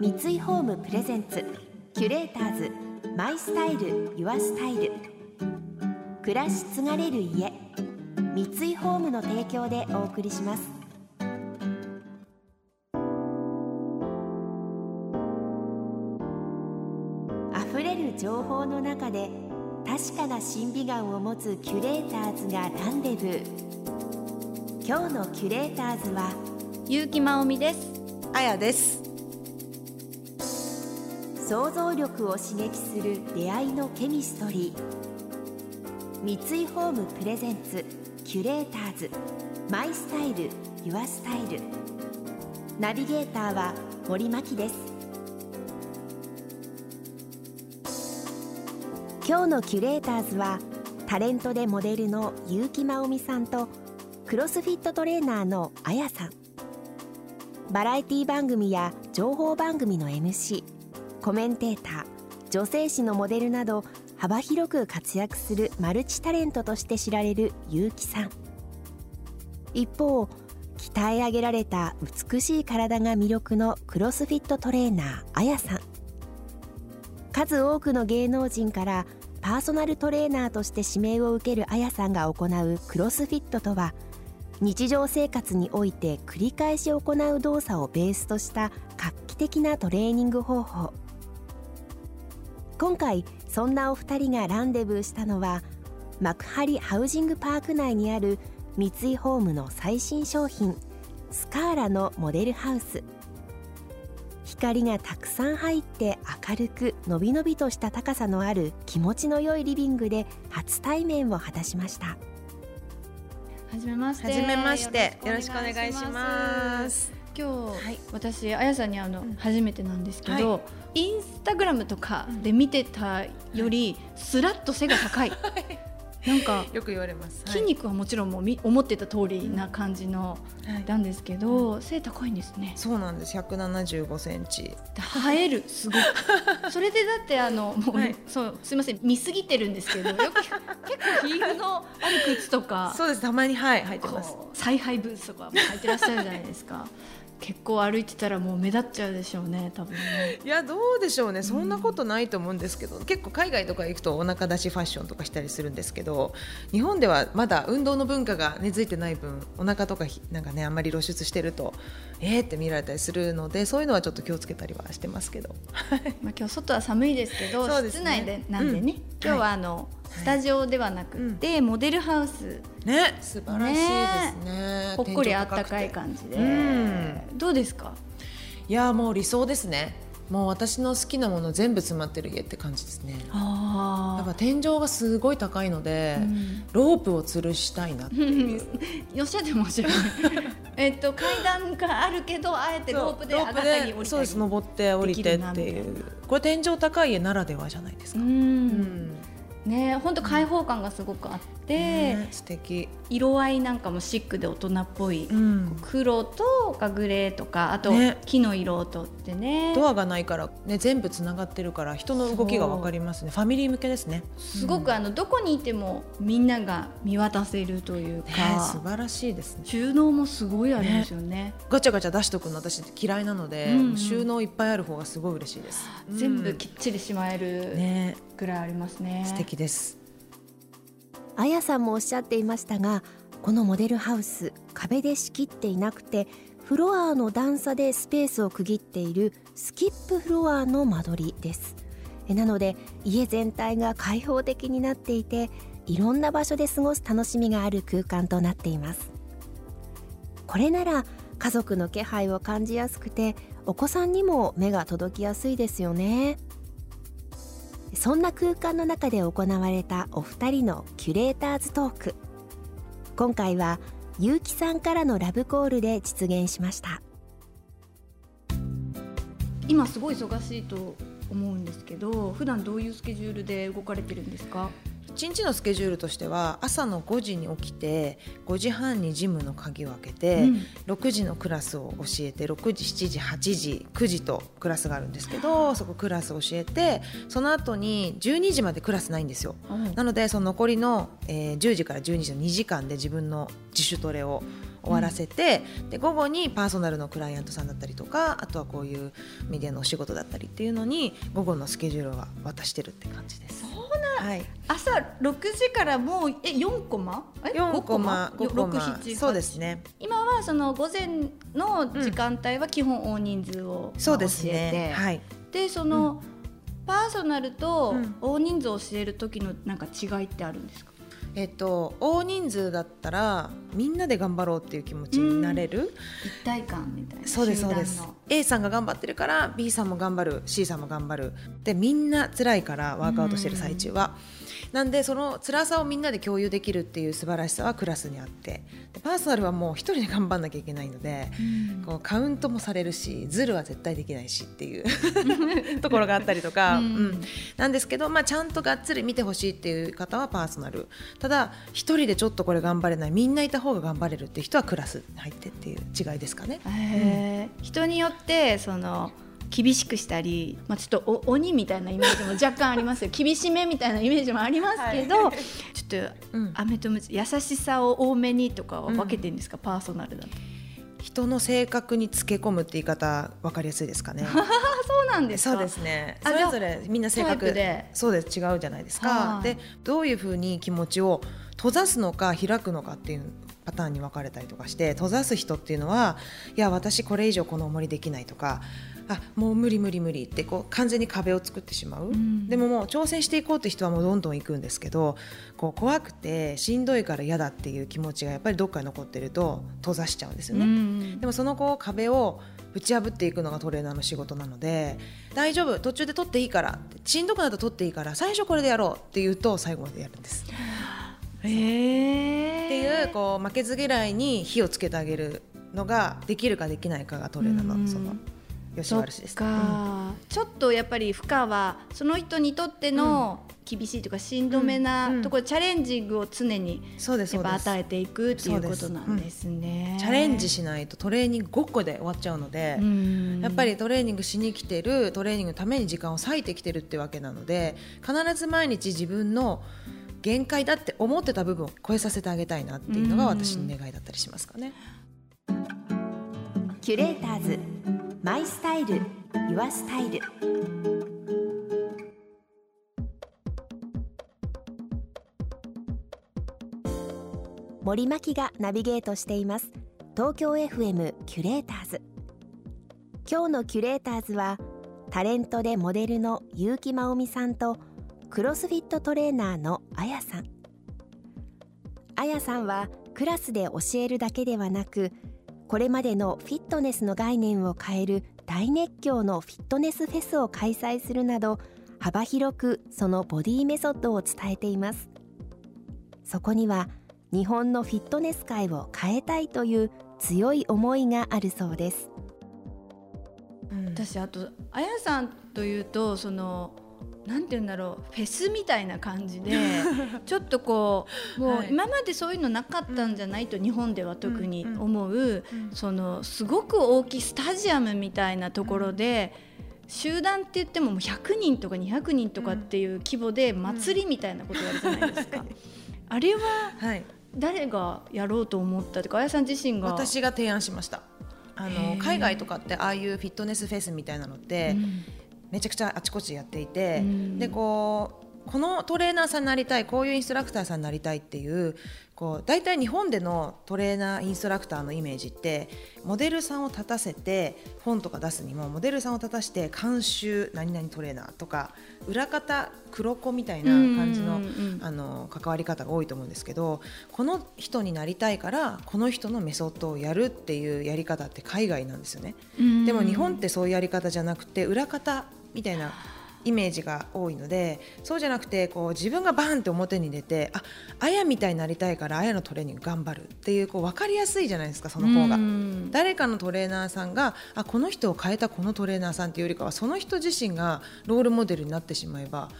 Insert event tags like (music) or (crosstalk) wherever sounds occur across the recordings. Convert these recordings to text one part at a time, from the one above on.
三井ホームプレゼンツキュレーターズマイスタイルユアスタイル。暮らし継がれる家三井ホームの提供でお送りします。溢れる情報の中で確かな審美眼を持つキュレーターズがランデブー。今日のキュレーターズは結城真央美です。あやです。想像力を刺激する出会いのケミストリー。三井ホームプレゼンツキュレーターズ。マイスタイルユアスタイル。ナビゲーターは森牧です。今日のキュレーターズはタレントでモデルの結城真央美さんとクロスフィットトレーナーのあやさん。バラエティ番組や情報番組の MC コメンテーター女性誌のモデルなど幅広く活躍するマルチタレントとして知られる結城さん。一方鍛え上げられた美しい体が魅力のクロスフィットトレーナーあやさん。数多くの芸能人からパーソナルトレーナーとして指名を受けるあやさんが行うクロスフィットとは日常生活において繰り返し行う動作をベースとした画期的なトレーニング方法。今回そんなお二人がランデブーしたのは幕張ハウジングパーク内にある三井ホームの最新商品スカーラのモデルハウス。光がたくさん入って明るくのびのびとした高さのある気持ちの良いリビングで初対面を果たしました。はじめまして。はじめまして。よろしくお願いします。今日、はい。私あやさんに会うのうん。初めてなんですけど、はインスタグラムとかで見てたより、スラッと背が高い、(laughs) なんかよく言われます。筋肉はもちろんもうみ思ってた通りな感じのはい。なんですけど、背高いんですね。そうなんです。175センチ。で生えるすごく。(laughs) それでだってあのもう、はい。そうすみません。見すぎてるんですけどよく結構ヒールのある靴とか。そうです。たまにはい入ってます。采配ブーツとかも履いてらっしゃるじゃないですか結構歩いてたらもう目立っちゃうでしょうね多分ね。いやどうでしょうね。そんなことないと思うんですけど、結構海外とか行くとお腹出しファッションとかしたりするんですけど日本ではまだ運動の文化が根付いてない分お腹とかひなんかねあんまり露出してるとえーって見られたりするのでそういうのはちょっと気をつけたりはしてますけど。(laughs) まあ今日外は寒いですけどそうですね。室内でなんでね、うん。今日はあの、スタジオではなくて、モデルハウス。ね。素晴らしいですね。ほっこりあったかい感じで、うん。どうですか？いやもう理想ですね。もう私の好きなもの全部詰まってる家って感じですね。やっぱ天井がすごい高いので、うん。ロープを吊るしたいなっていう。(laughs) よっしゃって面白いえっと階段があるけどあえてロープで上がったり降りたりそうです。登って降りてっていう。これ天井高い家ならではじゃないですか、うん。うんね本当開放感がすごくあって、ね素敵、色合いなんかもシックで大人っぽい、うん、黒とかグレーとかあとね。木の色をとってね。ドアがないから、ね、全部つながってるから人の動きが分かりますね。ファミリー向けですね。すごくあのどこにいてもみんなが見渡せるというねか、素晴らしいですね。収納もすごいあるんですよね。ガチャガチャ出しとくの私嫌いなので、うんうん。収納いっぱいある方がすごい嬉しいです、全部きっちりしまえうんるね。ぐらいありますね。素敵ですあやさんもおっしゃっていましたがこのモデルハウス壁で仕切っていなくてフロアの段差でスペースを区切っているスキップフロアの間取りです。えなので家全体が開放的になっていていろんな場所で過ごす楽しみがある空間となっています。これなら家族の気配を感じやすくてお子さんにも目が届きやすいですよね。そんな空間の中で行われたお二人のキュレーターズトーク。今回は結城さんからのラブコールで実現しました。今すごい忙しいと思うんですけど普段どういうスケジュールで動かれてるんですか？1日のスケジュールとしては朝の5時に起きて5時半にジムの鍵を開けて、うん。6時のクラスを教えて6時7時8時9時とクラスがあるんですけどそこクラスを教えてその後に12時までクラスないんですよ。なのでその残りの、えー10時から12時の2時間で自分の自主トレを終わらせて、で午後にパーソナルのクライアントさんだったりとかあとはこういうメディアのお仕事だったりっていうのに午後のスケジュールは渡してるって感じです。そうはい、朝6時からもうえ4コマ？え？4コマ5 5コマ。6 7そうですね。今はその午前の時間帯は基本大人数を、まあそうですね。はい。でその、パーソナルとうん。大人数を教える時のなんか違いってあるんですか、えっと大人数だったらみんなで頑張ろうっていう気持ちになれる、一体感みたいなそうですそうです。A さんが頑張ってるから B さんも頑張る C さんも頑張る。でみんな辛いからワークアウトしてる最中は。なんでその辛さをみんなで共有できるっていう素晴らしさはクラスにあって。でパーソナルはもう一人で頑張んなきゃいけないので、こうカウントもされるしズルは絶対できないしっていう (laughs) ところがあったりとか、うん。うん。なんですけど、まあ、ちゃんとがっつり見てほしいっていう方はパーソナル。ただ一人でちょっとこれ頑張れない。みんないた方が頑張れるっていう人はクラスに入ってっていう違いですかね。へー。人によってその厳しくしたり、まあ、ちょっとお鬼みたいなイメージも若干ありますよ厳しめみたいなイメージもありますけど、ちょっとうんアメとムチ優しさを多めにとかは分けてるんですか、パーソナルだと。人の性格につけ込むって言い方分かりやすいですかね？あ (laughs) そうなんですか？そうですね。あそれぞれみんな性格プでそうです違うじゃないですか。はいでどういうふうに気持ちを閉ざすのか開くのかっていうパターンに分かれたりとかして閉ざす人っていうのはいや私これ以上この重りできないとかあもう無理無理無理ってこう完全に壁を作ってしまう、ん。でももう挑戦していこうって人はもうどんどん行くんですけどこう怖くてしんどいから嫌だっていう気持ちがやっぱりどっかに残ってると閉ざしちゃうんですよね。うんでもそのこう壁をぶち破っていくのがトレーナーの仕事なので大丈夫途中で取っていいからしんどくなったら取っていいから最初これでやろうって言うと最後までやるんです。へえ。っていうこう負けず嫌いに火をつけてあげるのができるかできないかがトレーナーうんのそのよしそっ悪しです。か、ちょっとやっぱり負荷はその人にとっての厳しいとかしんどめうんうなんところ、チャレンジングを常にうんそうですやっぱそうです。与えていくっていうことなんですね。チャレンジしないとトレーニングごっこで終わっちゃうので。うんやっぱりトレーニングしに来てるトレーニングのために時間を割いてきてるってわけなので必ず毎日自分の限界だって思ってた部分を超えさせてあげたいなっていうのが私の願いだったりしますかね。キュレーターズマイスタイルユアスタイル森牧がナビゲートしています。東京 FM キュレーターズ。今日のキュレーターズはタレントでモデルの結城真央美さんとクロスフィットトレーナーのあやさん。あやさんはクラスで教えるだけではなくこれまでのフィットネスの概念を変える大熱狂のフィットネスフェスを開催するなど幅広くそのボディメソッドを伝えています。そこには日本のフィットネス界を変えたいという強い思いがあるそうです。うん。私あとあやさんというとそのなんて言うんだろうフェスみたいな感じで (laughs) ちょっとこうもうはい。今までそういうのなかったんじゃないと日本では特に思う、うん。そのすごく大きいスタジアムみたいなところで、集団って言ってももう100人とか200人とかっていう規模で祭りみたいなことやるじゃないですか。(laughs) あれははい、誰がやろうと思ったというかあやさん自身が？私が提案しました。あへのー。海外とかってああいうフィットネスフェスみたいなのって、うんめちゃくちゃあちこちやっていて、うん。でこうこのトレーナーさんになりたいこういうインストラクターさんになりたいっていうこう大体日本でのトレーナーインストラクターのイメージってモデルさんを立たせて本とか出すにもモデルさんを立たして監修何々トレーナーとか裏方黒子みたいな感じの,、あの関わり方が多いと思うんですけどこの人になりたいからこの人のメソッドをやるっていうやり方って海外なんですよね。でも日本ってそういうやり方じゃなくて裏方みたいなイメージが多いのでそうじゃなくてこう自分がバーンって表に出てああやみたいになりたいからあやのトレーニング頑張るっていうこう分かりやすいじゃないですかその方が。うん誰かのトレーナーさんがあこの人を変えたこのトレーナーさんっていうよりかはその人自身がロールモデルになってしまえば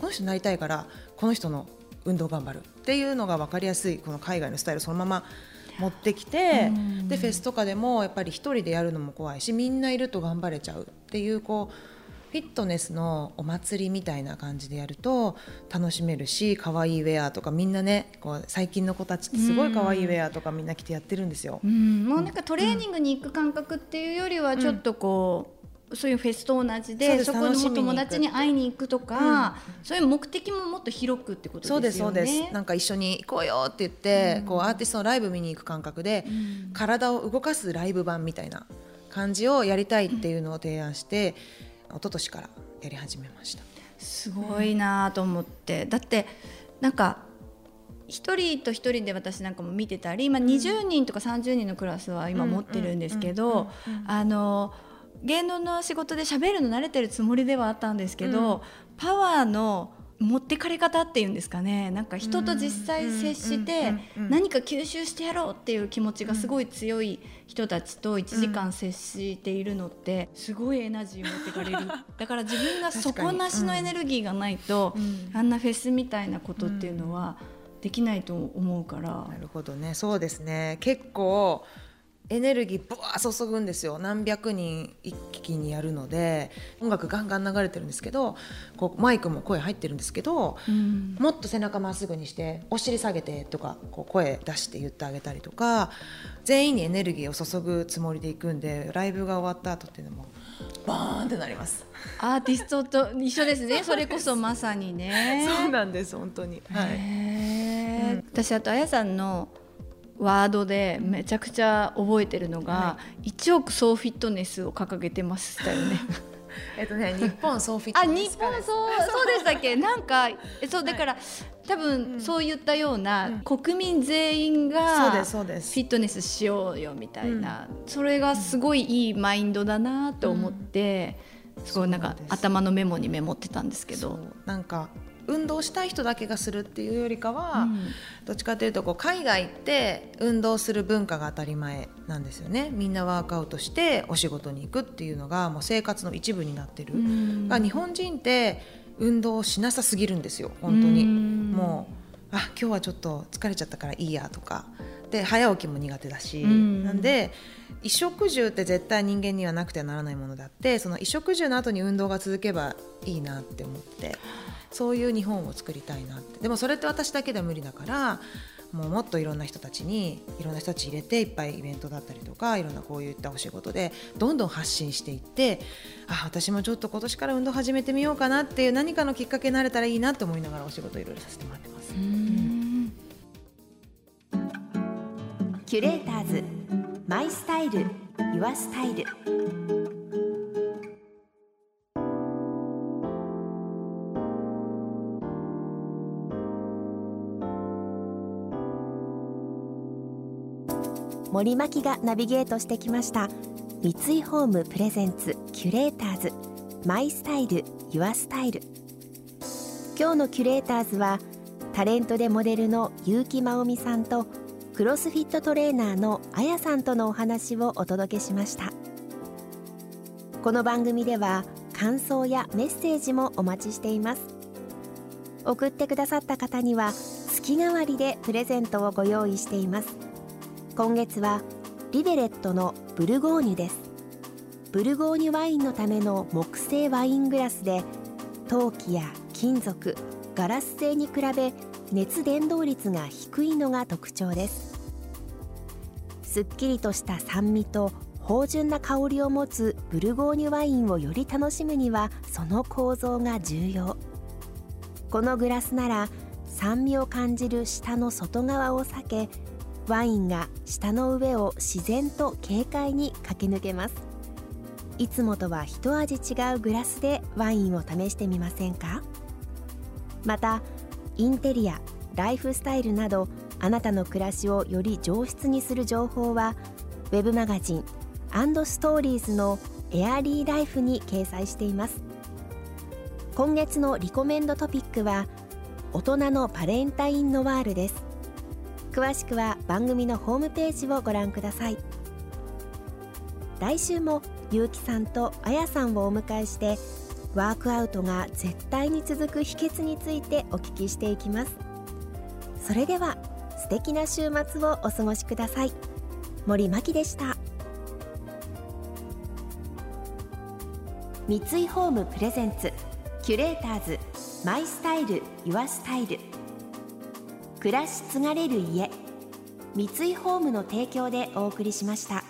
この人になりたいからこの人の運動頑張るっていうのが分かりやすいこの海外のスタイルをそのまま持ってきてうんでフェスとかでもやっぱり一人でやるのも怖いしみんないると頑張れちゃうっていうこうフィットネスのお祭りみたいな感じでやると楽しめるし可愛いウェアとかみんなねこう最近の子たちってすごい可愛いウェアとかみんな着てやってるんですよ。うん、もうなんかトレーニングに行く感覚っていうよりはちょっとこう、そういうフェスと同じでそこの友達に会いに行くとか、うん、そういう目的ももっと広くってことですよね。そうですそうですなんか一緒に行こうよって言って、うん、こうアーティストのライブ見に行く感覚で、うん、体を動かすライブ版みたいな感じをやりたいっていうのを提案して、うん、一昨年からやり始めました。すごいなと思って、だってなんか1人と1人で私なんかも見てたり今20人とか30人のクラスは今持ってるんですけどあの。芸能の仕事で喋るの慣れてるつもりではあったんですけど、うん、パワーの持ってかれ方っていうんですかね。なんか人と実際接して何か吸収してやろうっていう気持ちがすごい強い人たちと1時間接しているのってすごいエナジー持ってかれる。(laughs) だから自分が底なしのエネルギーがないと、あんなフェスみたいなことっていうのはできないと思うから。なるほどね。そうですね。結構エネルギーぶわー注ぐんですよ。何百人一気にやるので音楽ガンガン流れてるんですけどこうマイクも声入ってるんですけど、うん、もっと背中まっすぐにしてお尻下げてとかこう声出して言ってあげたりとか全員にエネルギーを注ぐつもりでいくんでライブが終わった後っていうのもバーンってなります。アーティストと一緒ですね。それこそまさにね。(laughs) そうなんです本当に、はい、うん、私あとあやさんのワードでめちゃくちゃ覚えてるのが、はい、1億総フィットネスを掲げてましたよね。(laughs) えっとね、日本総フィットネスあ、日本そう、そうでしたっけ、なんか、そう、だから、はい、多分、そういったような、うん、国民全員が。フィットネスしようよみたいな、うん、それがすごいいいマインドだなと思って。うん、すごい、なんか、頭のメモにメモってたんですけど。なんか、運動したい人だけがするっていうよりかは、うん、どっちかというとこう海外って運動する文化が当たり前なんですよね。みんなワークアウトしてお仕事に行くっていうのがもう生活の一部になってる、うん、日本人って運動しなさすぎるんですよ本当に、うん、もうあ今日はちょっと疲れちゃったからいいやとかで早起きも苦手だし、うん、なんで衣食住って絶対人間にはなくてはならないものであってその衣食住の後に運動が続けばいいなって思ってそういう日本を作りたいなって。でもそれって私だけでは無理だからもうもっといろんな人たちにいろんな人たち入れていっぱいイベントだったりとかいろんなこういったお仕事でどんどん発信していってあ私もちょっと今年から運動始めてみようかなっていう何かのきっかけになれたらいいなと思いながらお仕事いろいろさせてもらってます。キュレーターズ。マイスタイル。ユアスタイル。森牧がナビゲートしてきました。三井ホームプレゼンツ。キュレーターズ。マイスタイル。ユアスタイル。今日のキュレーターズはタレントでモデルの結城真央美さんとクロスフィットトレーナーのあやさんとのお話をお届けしました。この番組では感想やメッセージもお待ちしています。送ってくださった方には月替わりでプレゼントをご用意しています。今月はリベレットのブルゴーニュです。ブルゴーニュワインのための木製ワイングラスで陶器や金属ガラス製に比べ熱伝導率が低いのが特徴です。すっきりとした酸味と芳醇な香りを持つブルゴーニュワインをより楽しむにはその構造が重要。このグラスなら酸味を感じる下の外側を避けワインが舌の上を自然と軽快に駆け抜けます。いつもとは一味違うグラスでワインを試してみませんか？またインテリアライフスタイルなどあなたの暮らしをより上質にする情報は web マガジンストーリーズのエアリーライフに掲載しています。今月のリコメンドトピックは大人のバレンタインノワールです。詳しくは番組のホームページをご覧ください。来週もゆうきさんとあやさんをお迎えしてワークアウトが絶対に続く秘訣についてお聞きしていきます。それでは素敵な週末をお過ごしください。森真希でした。三井ホームプレゼンツキュレーターズマイスタイルユアスタイル。暮らし継がれる家三井ホームの提供でお送りしました。